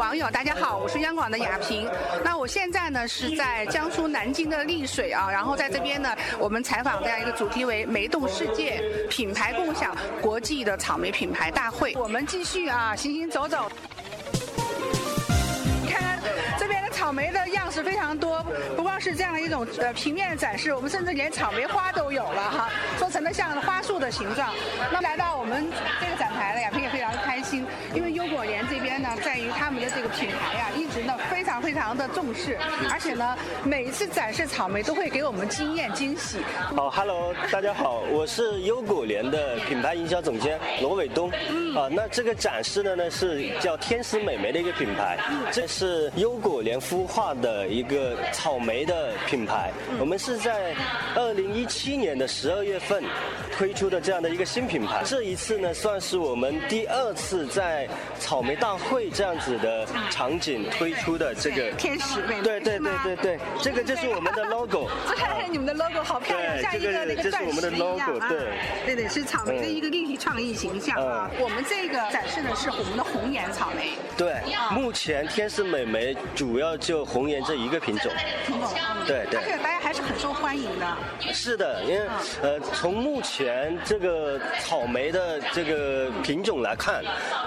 网友，大家好，我是央广的雅萍。那我现在呢是在江苏南京的丽水啊，然后在这边呢，我们采访这样一个主题为“梅动世界，品牌共享国际的草莓品牌大会”。我们继续啊，行行走走。看，这边的草莓的样式非常多，不光是这样的一种呃平面的展示，我们甚至连草莓花都有了哈，做成了像花束的形状。那来到我们这个展台呢，亚萍也非常开心，因为优果联在于他们的这个品牌呀，一直呢常非常的重视，而且呢每一次展示草莓都会给我们惊艳惊喜。好，Hello，大家好，我是优果联的品牌营销总监罗伟东。嗯。啊，那这个展示的呢是叫天使美眉的一个品牌，这是优果联孵。化的一个草莓的品牌，我们是在二零一七年的十二月份推出的这样的一个新品牌。这一次呢，算是我们第二次在草莓大会这样子的场景推出的这个天使美对对对对对，这个就是我们的 logo。看看你们的 logo 好漂亮，像一个那个钻石一样啊。对对对，是草莓的一个立体创意形象啊。我们这个展示的是我们的红颜草莓。对，目前天使美眉主要。就红颜这一个品种，品种，对对，而且大家还是很受欢迎的。是的，因为呃，从目前这个草莓的这个品种来看，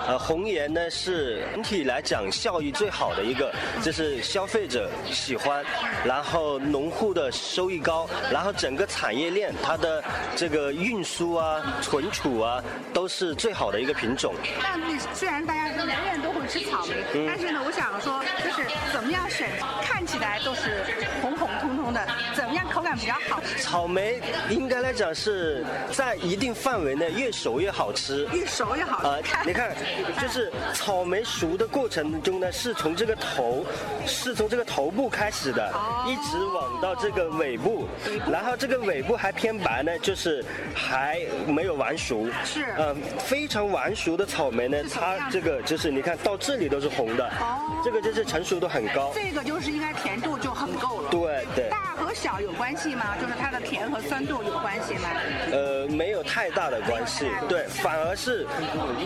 呃，红颜呢是整体来讲效益最好的一个，就是消费者喜欢，然后农户的收益高，然后整个产业链它的这个运输啊、存储啊都是最好的一个品种。那虽然大家人人都会吃草莓，但是呢，我想说就是怎么样。选看起来都是红红彤彤的，怎么样口感比较好？草莓应该来讲是在一定范围内越熟越好吃，越熟越好吃。呃，你看，就是草莓熟的过程中呢，是从这个头，是从这个头部开始的，一直往到这个尾部，然后这个尾部还偏白呢，就是还没有完熟。是，嗯，非常完熟的草莓呢，它这个就是你看到这里都是红的，哦，这个就是成熟度很高。这个就是应该甜度就很够了。对对。大和小有关系吗？就是它的甜和酸度有关系吗？呃，没有太大的关系。对，反而是，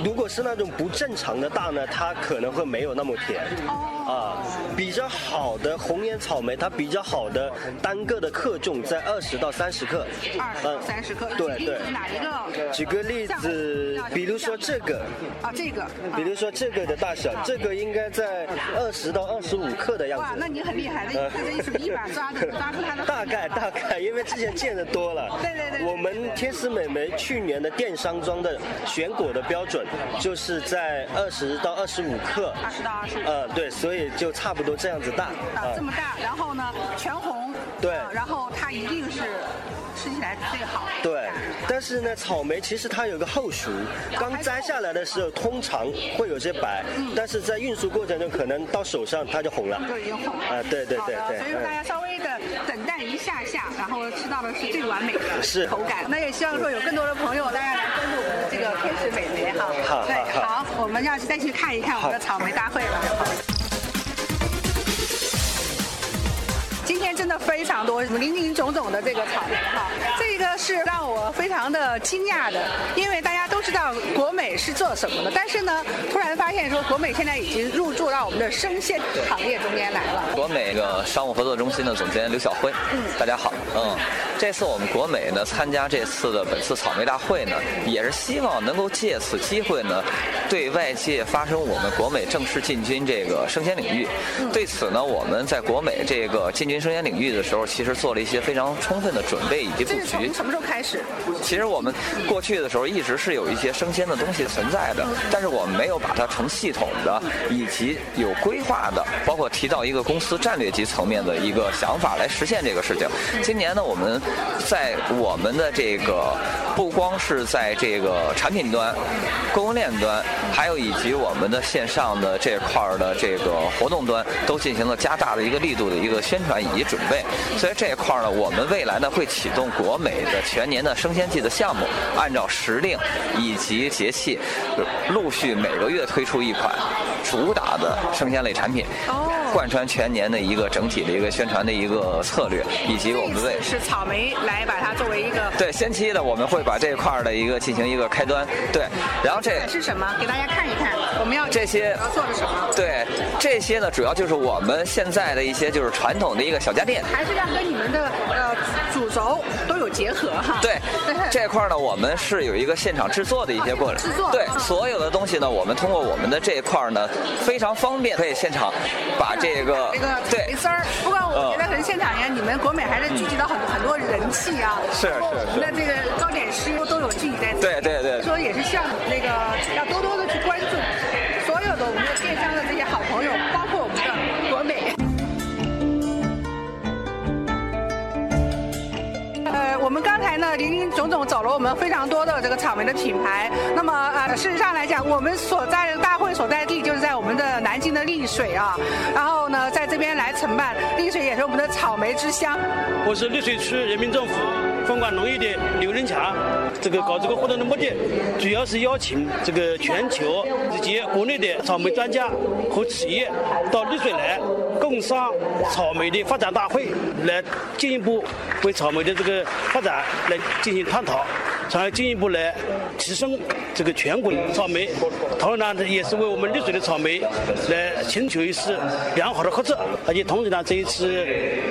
如果是那种不正常的大呢，它可能会没有那么甜。哦。啊，比较好的红颜草莓，它比较好的单个的克重在二十到三十克。二十到三十克。对对。哪一个？举个例子，比如说这个。啊，这个。比如说这个的大小，这个应该在二十到二十五克的样子。哇，那你很厉害，那这意思一把抓的抓住它的。大概大概，因为之前见的多了。对对对。我们天使美眉去年的电商装的选果的标准，就是在二十到二十五克。二十到二十五。呃，对，所以。就差不多这样子大啊，这么大，然后呢，全红，对，然后它一定是吃起来最好。对，但是呢，草莓其实它有个后熟，刚摘下来的时候通常会有些白，但是在运输过程中可能到手上它就红了，就已经红了。啊，对对对对。所以说大家稍微的等待一下下，然后吃到的是最完美的口感。那也希望说有更多的朋友大家来关注我们的这个天使美眉哈。好，对，好，我们要再去看一看我们的草莓大会了。今天真的非常多，林林总总的这个草莓哈，这个是让我非常的惊讶的，因为大家都知道是做什么的，但是呢，突然发现说国美现在已经入驻到我们的生鲜行业中间来了。国美个商务合作中心的总监刘晓辉，嗯，大家好，嗯，这次我们国美呢参加这次的本次草莓大会呢，也是希望能够借此机会呢，对外界发声我们国美正式进军这个生鲜领域。对此呢，我们在国美这个进军生鲜领领域的时候，其实做了一些非常充分的准备以及布局。从什么时候开始？其实我们过去的时候一直是有一些生鲜的东西存在的，但是我们没有把它成系统的以及有规划的，包括提到一个公司战略级层面的一个想法来实现这个事情。今年呢，我们在我们的这个不光是在这个产品端、供应链端，还有以及我们的线上的这块的这个活动端，都进行了加大的一个力度的一个宣传以及准。备，所以这一块呢，我们未来呢会启动国美的全年的生鲜季的项目，按照时令以及节气，陆续每个月推出一款主打的生鲜类产品，贯穿全年的一个整体的一个宣传的一个策略，以及我们为是草莓来把它作为一个对先期的，我们会把这一块的一个进行一个开端，对，然后这是什么？给大家看一看，我们要这些要做的什么？对这些呢，主要就是我们现在的一些就是传统的一个小家电。还是要跟你们的轴都有结合哈。对，这块呢，我们是有一个现场制作的一些过程。制作。对，所有的东西呢，我们通过我们的这一块呢，非常方便，可以现场把这个这个对丝儿。不过我觉得可能现场呀，你们国美还是聚集到很很多人气啊。是是是。我们的这个糕点师都有聚集在。对对走了我们非常多的这个草莓的品牌。那么呃，事实上来讲，我们所在的大会所在地就是在我们的南的丽水啊。然后呢，在这边来承办，丽水也是我们的草莓之乡。我是丽水区人民政府分管农业的刘仁强。这个搞这个活动的目的，主要是邀请这个全球以及国内的草莓专家和企业到丽水来，共商草莓的发展大会，来进一步为草莓的这个发展来进行探讨，从而进一步来提升这个全国的草莓。同时呢，也是为我们丽水的草莓来寻求一次良好的合作，而且同时呢，这一次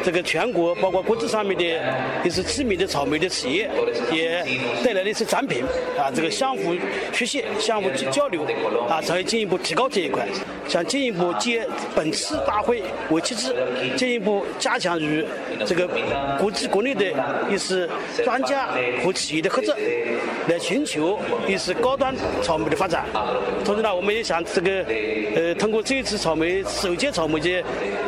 这个全国包括国际上面的也是知名的草莓的企业也带来了一些产品啊，这个相互学习、相互交流啊，才会进一步提高这一块。想进一步借本次大会为契机，进一步加强与这个国际国内的一些专家和企业的合作，来寻求一些高端草莓的发展。同时呢，我们也想这个呃，通过这一次草莓首届草莓节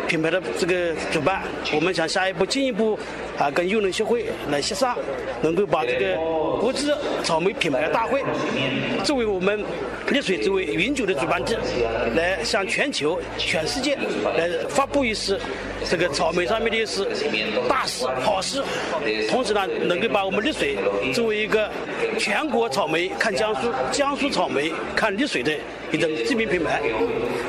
品牌的这个主办，我们想下一步进一步啊，跟优能协会来协商，能够把这个国际草莓品牌大会作为我们丽水作为永久的主办地，来向全球、全世界来发布一次这个草莓上面的一些大事、好事。同时呢，能够把我们丽水作为一个全国草莓看江苏、江苏草莓看丽水的一种知名品牌。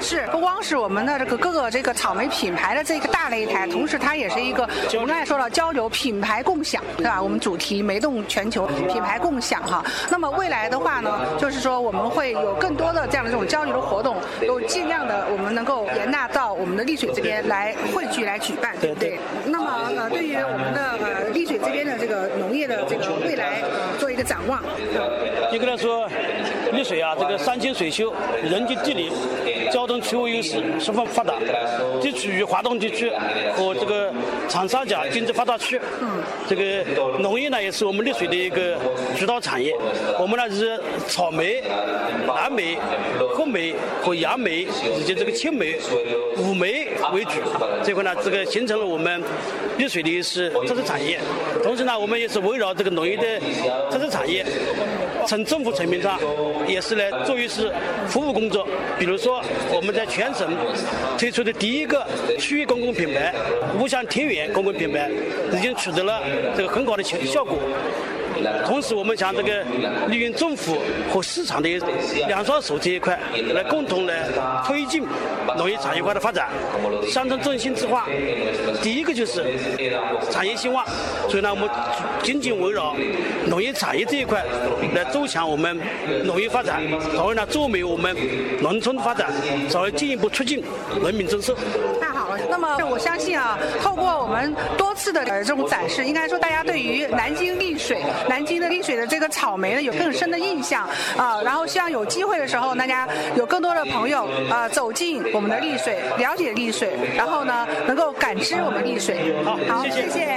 是，不光是我们的这个各个这个草莓品牌的这个大擂台，同时它也是一个我们刚才说了交流品牌共享，对吧？我们主题梅动全球品牌共享哈。那么未来的话呢，就是说我们会有更多的这样的这种交流的活动，有尽量的我们能够延纳到我们的丽水这边来汇聚来举办，对不对？那么呃，对于我们的呃丽水这边的这个农业的这个未来做一个展望。应该来说，丽水啊，这个山清水秀，人杰地灵，交通区位优势十分发达，地处于华东地区和这个长三角经济发达区。这个农业呢，也是我们丽水的一个主导产业。我们呢是草莓、蓝莓、褐莓和杨梅以及这个青梅、五梅为主。这块呢，这个形成了我们丽水的是特色产业。同时呢，我们也是围绕这个农业的特色产业，从政府层面上也是来做一次服务工作。比如说，我们在全省推出的第一个区域公共品牌——五乡田园公共品牌，已经取得了这个很好的效效果。同时，我们想这个利用政府和市场的两双手这一块，来共同来推进农业产业化的发展。乡村振兴计划，第一个就是产业兴旺，所以呢，我们紧紧围绕农业产业这一块来走强我们农业发展，从而呢，作为我们农村发展，从而进一步促进人民增收。那么我相信啊，透过我们多次的这种展示，应该说大家对于南京丽水。南京的丽水的这个草莓呢，有更深的印象啊。然后希望有机会的时候，大家有更多的朋友啊走进我们的丽水，了解丽水，然后呢能够感知我们丽水。好，好，谢谢。